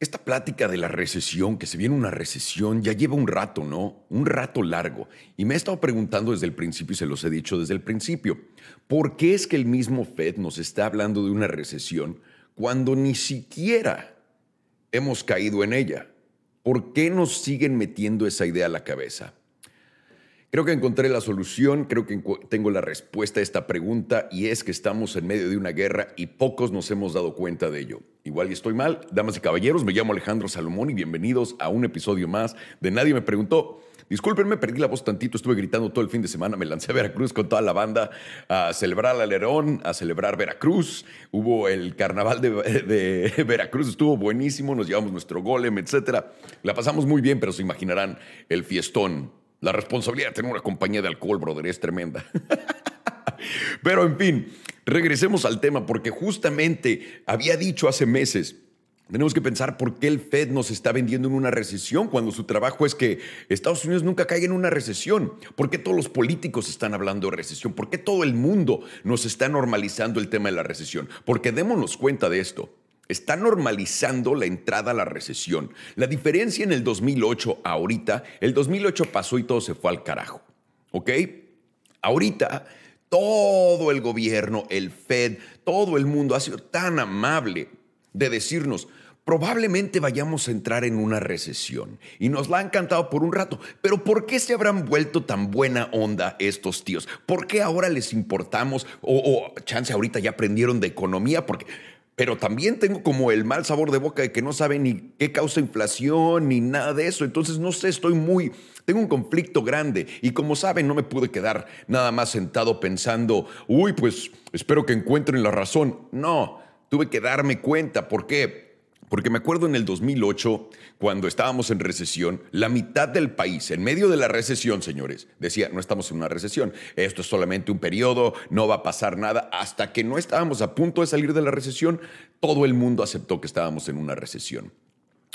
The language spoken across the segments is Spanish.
Esta plática de la recesión, que se viene una recesión, ya lleva un rato, ¿no? Un rato largo. Y me he estado preguntando desde el principio, y se los he dicho desde el principio, ¿por qué es que el mismo Fed nos está hablando de una recesión cuando ni siquiera hemos caído en ella? ¿Por qué nos siguen metiendo esa idea a la cabeza? Creo que encontré la solución, creo que tengo la respuesta a esta pregunta y es que estamos en medio de una guerra y pocos nos hemos dado cuenta de ello. Igual y estoy mal, damas y caballeros, me llamo Alejandro Salomón y bienvenidos a un episodio más de Nadie me preguntó. Discúlpenme, perdí la voz tantito, estuve gritando todo el fin de semana, me lancé a Veracruz con toda la banda a celebrar al Alerón, a celebrar Veracruz. Hubo el carnaval de, de Veracruz, estuvo buenísimo, nos llevamos nuestro golem, etc. La pasamos muy bien, pero se imaginarán el fiestón la responsabilidad de tener una compañía de alcohol, brother, es tremenda. Pero en fin, regresemos al tema porque justamente había dicho hace meses, tenemos que pensar por qué el Fed nos está vendiendo en una recesión cuando su trabajo es que Estados Unidos nunca caiga en una recesión. ¿Por qué todos los políticos están hablando de recesión? ¿Por qué todo el mundo nos está normalizando el tema de la recesión? Porque démonos cuenta de esto está normalizando la entrada a la recesión. La diferencia en el 2008 ahorita, el 2008 pasó y todo se fue al carajo. ¿Ok? Ahorita todo el gobierno, el Fed, todo el mundo ha sido tan amable de decirnos, probablemente vayamos a entrar en una recesión. Y nos la han cantado por un rato. Pero ¿por qué se habrán vuelto tan buena onda estos tíos? ¿Por qué ahora les importamos? O, o chance ahorita ya aprendieron de economía, porque pero también tengo como el mal sabor de boca de que no saben ni qué causa inflación ni nada de eso. Entonces, no sé, estoy muy, tengo un conflicto grande y como saben, no me pude quedar nada más sentado pensando, uy, pues espero que encuentren la razón. No, tuve que darme cuenta. ¿Por qué? Porque me acuerdo en el 2008, cuando estábamos en recesión, la mitad del país, en medio de la recesión, señores, decía, no estamos en una recesión, esto es solamente un periodo, no va a pasar nada. Hasta que no estábamos a punto de salir de la recesión, todo el mundo aceptó que estábamos en una recesión.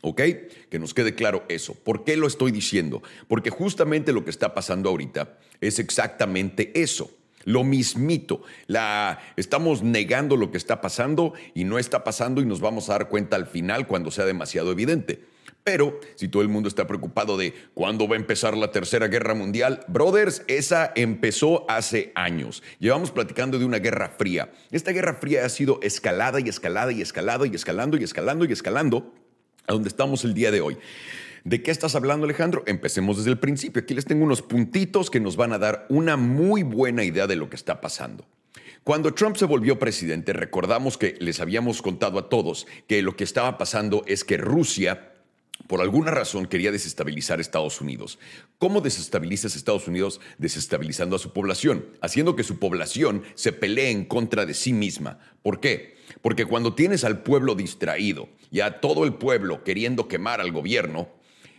¿Ok? Que nos quede claro eso. ¿Por qué lo estoy diciendo? Porque justamente lo que está pasando ahorita es exactamente eso lo mismito. La, estamos negando lo que está pasando y no está pasando y nos vamos a dar cuenta al final cuando sea demasiado evidente. Pero si todo el mundo está preocupado de cuándo va a empezar la Tercera Guerra Mundial, brothers, esa empezó hace años. Llevamos platicando de una guerra fría. Esta guerra fría ha sido escalada y escalada y escalada y escalando y escalando y escalando a donde estamos el día de hoy. ¿De qué estás hablando, Alejandro? Empecemos desde el principio. Aquí les tengo unos puntitos que nos van a dar una muy buena idea de lo que está pasando. Cuando Trump se volvió presidente, recordamos que les habíamos contado a todos que lo que estaba pasando es que Rusia por alguna razón quería desestabilizar Estados Unidos. ¿Cómo desestabilizas Estados Unidos? Desestabilizando a su población, haciendo que su población se pelee en contra de sí misma. ¿Por qué? Porque cuando tienes al pueblo distraído y a todo el pueblo queriendo quemar al gobierno,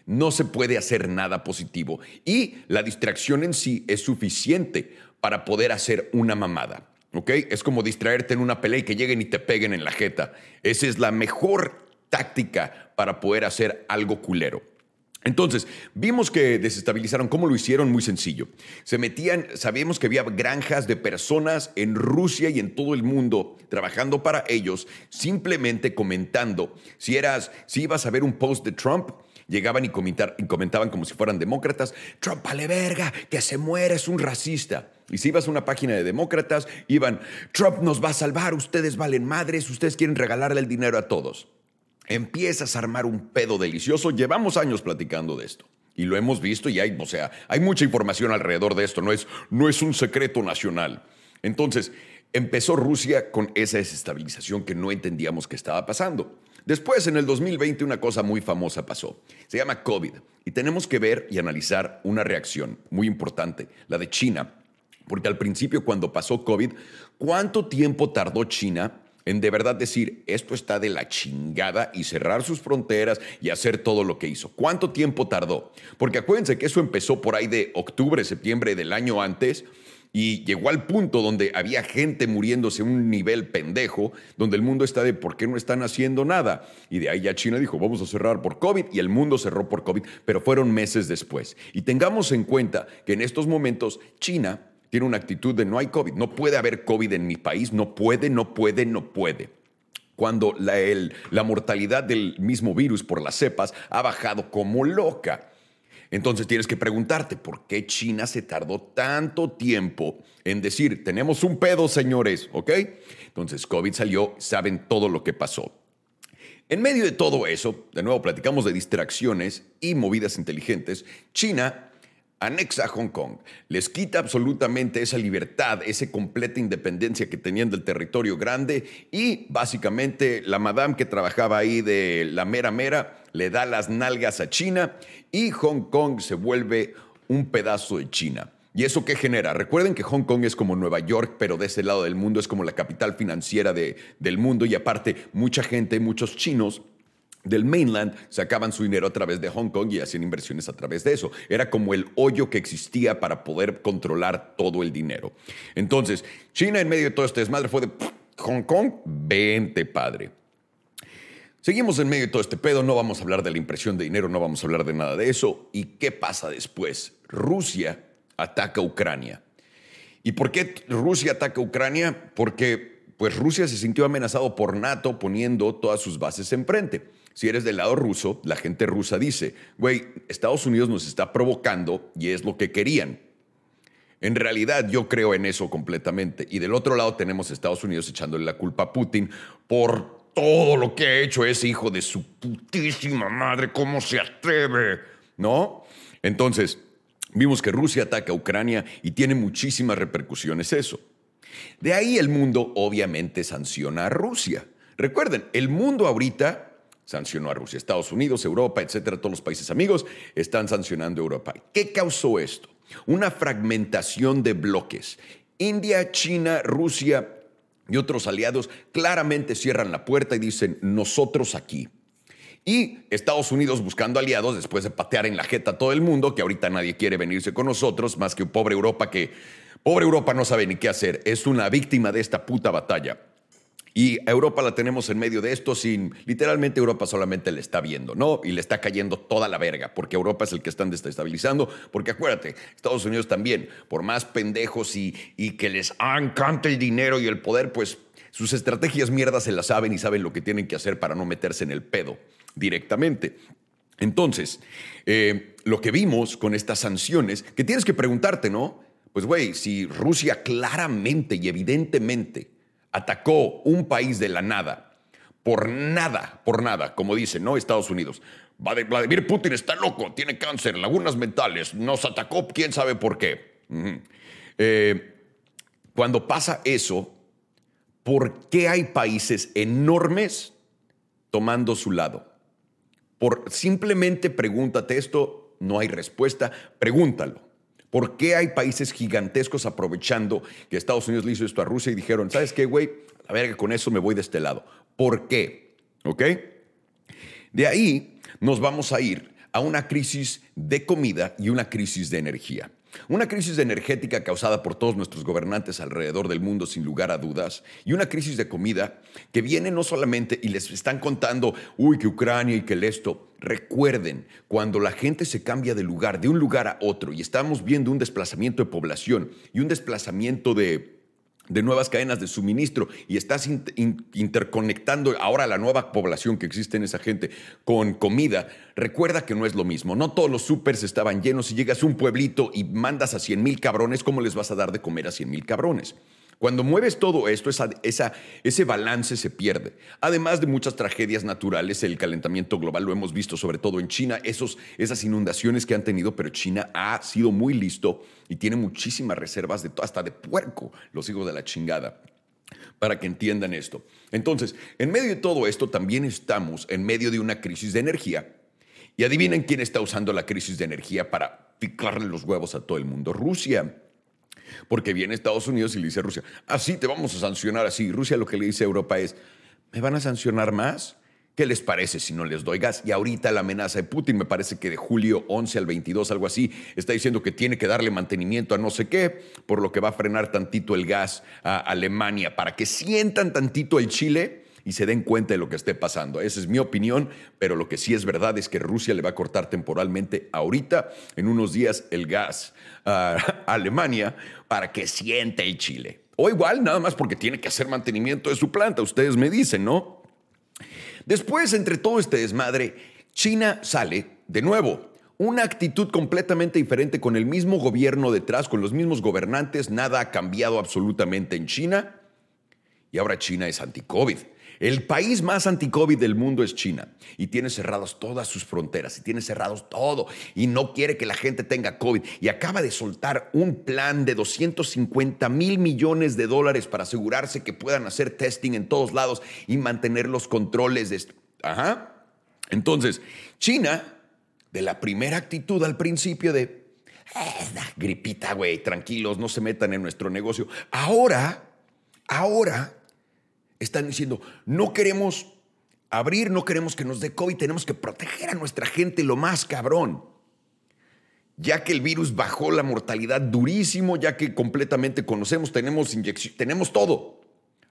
no se puede hacer nada positivo y la distracción en sí es suficiente para poder hacer una mamada. ¿Ok? Es como distraerte en una pelea y que lleguen y te peguen en la jeta. Esa es la mejor táctica para poder hacer algo culero. Entonces, vimos que desestabilizaron. ¿Cómo lo hicieron? Muy sencillo. Se metían, sabíamos que había granjas de personas en Rusia y en todo el mundo trabajando para ellos, simplemente comentando. Si eras, si ibas a ver un post de Trump, llegaban y, comentaban como si fueran demócratas, Trump vale verga, que se muere, es un racista. Y si ibas a una página de demócratas, iban, Trump nos va a salvar, ustedes valen madres, ustedes quieren regalarle el dinero a todos. Empiezas a armar un pedo delicioso, llevamos años platicando de esto. Y lo hemos visto y hay, o sea, hay mucha información alrededor de esto, no es, no es un secreto nacional. Entonces, empezó Rusia con esa desestabilización que no entendíamos que estaba pasando. Después, en el 2020, una cosa muy famosa pasó. Se llama COVID. Y tenemos que ver y analizar una reacción muy importante, la de China. Porque al principio, cuando pasó COVID, ¿cuánto tiempo tardó China en de verdad decir, esto está de la chingada y cerrar sus fronteras y hacer todo lo que hizo? ¿Cuánto tiempo tardó? Porque acuérdense que eso empezó por ahí de octubre, septiembre del año antes y llegó al punto donde había gente muriéndose a un nivel pendejo, donde el mundo está de ¿por qué no están haciendo nada? Y de ahí ya China dijo, vamos a cerrar por COVID y el mundo cerró por COVID, pero fueron meses después. Y tengamos en cuenta que en estos momentos China tiene una actitud de no hay COVID, no puede haber COVID en mi país, no puede, no puede, no puede. cuando la, la mortalidad del mismo virus por las cepas ha bajado como loca. Entonces tienes que preguntarte, ¿por qué China se tardó tanto tiempo en decir, tenemos un pedo, señores? ¿Ok? Entonces COVID salió, saben todo lo que pasó. En medio de todo eso, de nuevo platicamos de distracciones y movidas inteligentes, China anexa a Hong Kong, les quita absolutamente esa libertad, esa completa independencia que tenían del territorio grande y básicamente la madame que trabajaba ahí de la mera mera le da las nalgas a China y Hong Kong se vuelve un pedazo de China. ¿Y eso qué genera? Recuerden que Hong Kong es como Nueva York, pero de ese lado del mundo es como la capital financiera de, del mundo y aparte mucha gente, muchos chinos del mainland sacaban su dinero a través de Hong Kong y hacían inversiones a través de eso. Era como el hoyo que existía para poder controlar todo el dinero. Entonces, China en medio de todo este desmadre fue de Hong Kong, vente padre. Seguimos en medio de todo este pedo, no vamos a hablar de la impresión de dinero, no vamos a hablar de nada de eso. ¿Y qué pasa después? Rusia ataca a Ucrania. ¿Y por qué Rusia ataca a Ucrania? Porque pues Rusia se sintió amenazado por NATO poniendo todas sus bases enfrente. Si eres del lado ruso, la gente rusa dice, güey, Estados Unidos nos está provocando y es lo que querían. En realidad yo creo en eso completamente. Y del otro lado tenemos a Estados Unidos echándole la culpa a Putin por todo lo que ha hecho ese hijo de su putísima madre, ¿cómo se atreve? ¿No? Entonces, vimos que Rusia ataca a Ucrania y tiene muchísimas repercusiones eso. De ahí el mundo obviamente sanciona a Rusia. Recuerden, el mundo ahorita sancionó a Rusia. Estados Unidos, Europa, etcétera, todos los países amigos están sancionando a Europa. ¿Qué causó esto? Una fragmentación de bloques. India, China, Rusia y otros aliados claramente cierran la puerta y dicen nosotros aquí. Y Estados Unidos buscando aliados después de patear en la jeta a todo el mundo, que ahorita nadie quiere venirse con nosotros, más que pobre Europa que, pobre Europa no sabe ni qué hacer, es una víctima de esta puta batalla. Y Europa la tenemos en medio de esto sin, literalmente Europa solamente le está viendo, ¿no? Y le está cayendo toda la verga, porque Europa es el que están desestabilizando, porque acuérdate, Estados Unidos también, por más pendejos y, y que les encanta el dinero y el poder, pues sus estrategias mierdas se las saben y saben lo que tienen que hacer para no meterse en el pedo directamente. Entonces, eh, lo que vimos con estas sanciones, que tienes que preguntarte, ¿no? Pues güey, si Rusia claramente y evidentemente atacó un país de la nada, por nada, por nada, como dice, ¿no? Estados Unidos. Vladimir Putin está loco, tiene cáncer, lagunas mentales, nos atacó, quién sabe por qué. Eh, cuando pasa eso, ¿por qué hay países enormes tomando su lado? Por simplemente pregúntate esto, no hay respuesta, pregúntalo. ¿Por qué hay países gigantescos aprovechando que Estados Unidos le hizo esto a Rusia y dijeron, ¿sabes qué, güey? A ver, con eso me voy de este lado. ¿Por qué? ¿Ok? De ahí nos vamos a ir a una crisis de comida y una crisis de energía. Una crisis energética causada por todos nuestros gobernantes alrededor del mundo, sin lugar a dudas, y una crisis de comida que viene no solamente y les están contando, uy, que Ucrania y que el esto. Recuerden, cuando la gente se cambia de lugar, de un lugar a otro, y estamos viendo un desplazamiento de población y un desplazamiento de de nuevas cadenas de suministro y estás interconectando ahora la nueva población que existe en esa gente con comida, recuerda que no es lo mismo. No todos los supers estaban llenos. Si llegas a un pueblito y mandas a 100 mil cabrones, ¿cómo les vas a dar de comer a 100 mil cabrones? Cuando mueves todo esto, esa, ese balance se pierde. Además de muchas tragedias naturales, el calentamiento global lo hemos visto sobre todo en China, esos, esas inundaciones que han tenido, pero China ha sido muy listo y tiene muchísimas reservas de hasta de puerco, los hijos de la chingada para que entiendan esto. Entonces, en medio de todo esto, también estamos en medio de una crisis de energía. Y adivinen quién está usando la crisis de energía para picarle los huevos a todo el mundo. Rusia. Porque viene Estados Unidos y le dice a Rusia, así te vamos a sancionar así. Rusia lo que le dice a Europa es, ¿me van a sancionar más? ¿Qué les parece si no les doy gas? Y ahorita la amenaza de Putin, me parece que de julio 11 al 22, algo así, está diciendo que tiene que darle mantenimiento a no sé qué, por lo que va a frenar tantito el gas a Alemania, para que sientan tantito el Chile y se den cuenta de lo que esté pasando. Esa es mi opinión, pero lo que sí es verdad es que Rusia le va a cortar temporalmente ahorita, en unos días, el gas a Alemania para que siente el Chile. O igual, nada más porque tiene que hacer mantenimiento de su planta, ustedes me dicen, ¿no? Después, entre todo este desmadre, China sale de nuevo. Una actitud completamente diferente con el mismo gobierno detrás, con los mismos gobernantes, nada ha cambiado absolutamente en China. Y ahora China es anti-COVID. El país más anti-COVID del mundo es China y tiene cerradas todas sus fronteras y tiene cerrados todo y no quiere que la gente tenga COVID y acaba de soltar un plan de 250 mil millones de dólares para asegurarse que puedan hacer testing en todos lados y mantener los controles de... Ajá. Entonces, China, de la primera actitud al principio de... Eh, gripita, güey, tranquilos, no se metan en nuestro negocio. Ahora, ahora están diciendo, no queremos abrir, no queremos que nos dé COVID, tenemos que proteger a nuestra gente lo más cabrón. Ya que el virus bajó la mortalidad durísimo, ya que completamente conocemos, tenemos inyección, tenemos todo.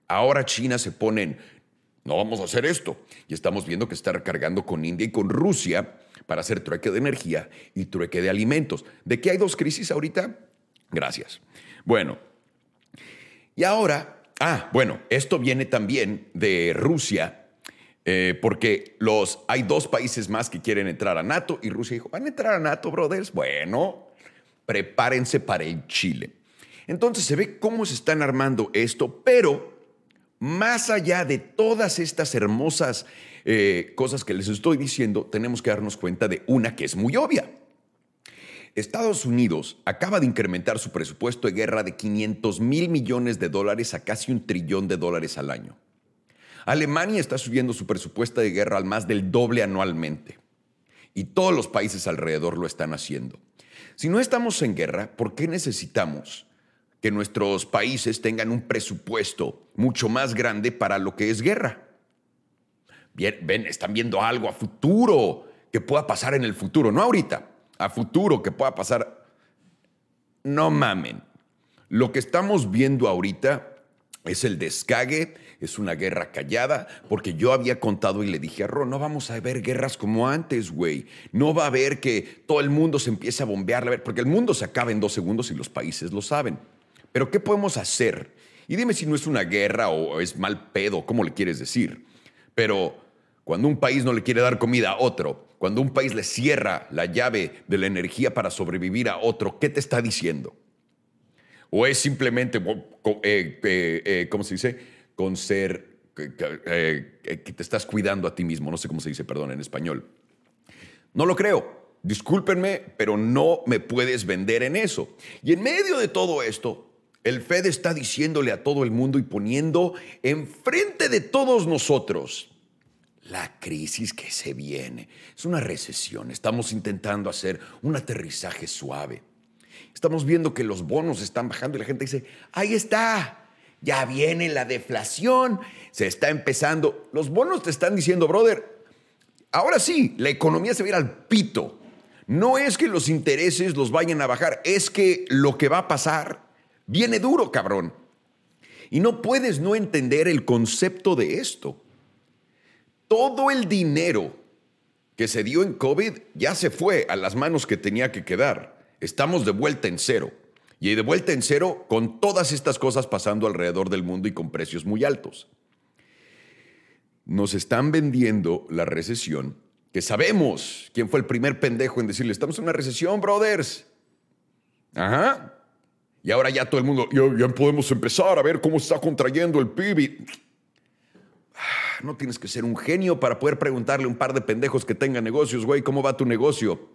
Ahora China se pone en, no vamos a hacer esto. Y estamos viendo que está recargando con India y con Rusia para hacer trueque de energía y trueque de alimentos. ¿De qué hay dos crisis ahorita? Gracias. Bueno, y ahora Ah, bueno, esto viene también de Rusia, eh, porque los, hay dos países más que quieren entrar a NATO y Rusia dijo, ¿van a entrar a NATO, brothers? Bueno, prepárense para el Chile. Entonces se ve cómo se están armando esto, pero más allá de todas estas hermosas eh, cosas que les estoy diciendo, tenemos que darnos cuenta de una que es muy obvia. Estados Unidos acaba de incrementar su presupuesto de guerra de 500 mil millones de dólares a casi un trillón de dólares al año. Alemania está subiendo su presupuesto de guerra al más del doble anualmente. Y todos los países alrededor lo están haciendo. Si no estamos en guerra, ¿por qué necesitamos que nuestros países tengan un presupuesto mucho más grande para lo que es guerra? Bien, ven, están viendo algo a futuro que pueda pasar en el futuro, no ahorita a futuro que pueda pasar. No mamen. Lo que estamos viendo ahorita es el descague, es una guerra callada, porque yo había contado y le dije a Ron, no vamos a ver guerras como antes, güey. No va a haber que todo el mundo se empiece a bombear, porque el mundo se acaba en dos segundos y los países lo saben. Pero ¿qué podemos hacer? Y dime si no es una guerra o es mal pedo, ¿cómo le quieres decir? Pero cuando un país no le quiere dar comida a otro, cuando un país le cierra la llave de la energía para sobrevivir a otro, ¿qué te está diciendo? ¿O es simplemente, eh, eh, eh, ¿cómo se dice? Con ser, que te estás cuidando a ti mismo, no sé cómo se dice, perdón, en español. No lo creo. Discúlpenme, pero no me puedes vender en eso. Y en medio de todo esto, el Fed está diciéndole a todo el mundo y poniendo enfrente de todos nosotros la crisis que se viene. Es una recesión. Estamos intentando hacer un aterrizaje suave. Estamos viendo que los bonos están bajando y la gente dice, ahí está, ya viene la deflación, se está empezando. Los bonos te están diciendo, brother, ahora sí, la economía se va a ir al pito. No es que los intereses los vayan a bajar, es que lo que va a pasar viene duro, cabrón. Y no puedes no entender el concepto de esto todo el dinero que se dio en COVID ya se fue a las manos que tenía que quedar. Estamos de vuelta en cero. Y de vuelta en cero con todas estas cosas pasando alrededor del mundo y con precios muy altos. Nos están vendiendo la recesión, que sabemos quién fue el primer pendejo en decirle, estamos en una recesión, brothers. Ajá. Y ahora ya todo el mundo, ya, podemos empezar a ver cómo está contrayendo el PIB no tienes que ser un genio para poder preguntarle a un par de pendejos que tengan negocios, güey, ¿cómo va tu negocio?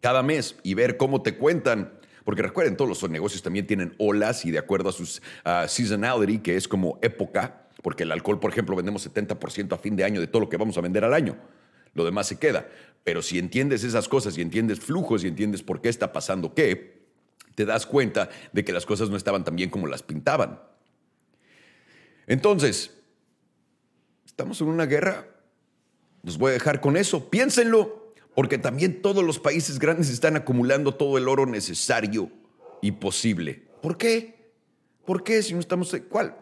Cada mes y ver cómo te cuentan. Porque recuerden, todos los negocios también tienen olas y de acuerdo a su seasonality, que es como época, porque el alcohol, por ejemplo, vendemos 70% a fin de año de todo lo que vamos a vender al año. Lo demás se queda. Pero si entiendes esas cosas y entiendes flujos y entiendes por qué está pasando qué, te das cuenta de que las cosas no estaban tan bien como las pintaban. Entonces, Estamos en una guerra. Los voy a dejar con eso. Piénsenlo, porque también todos los países grandes están acumulando todo el oro necesario y posible. ¿Por qué? ¿Por qué si no estamos... ¿Cuál?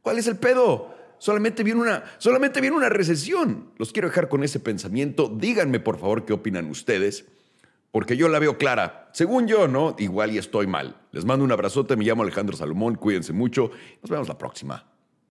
¿Cuál es el pedo? Solamente viene una, solamente viene una recesión. Los quiero dejar con ese pensamiento. Díganme, por favor, qué opinan ustedes, porque yo la veo clara. Según yo, ¿no? Igual y estoy mal. Les mando un abrazote. Me llamo Alejandro Salomón. Cuídense mucho. Nos vemos la próxima.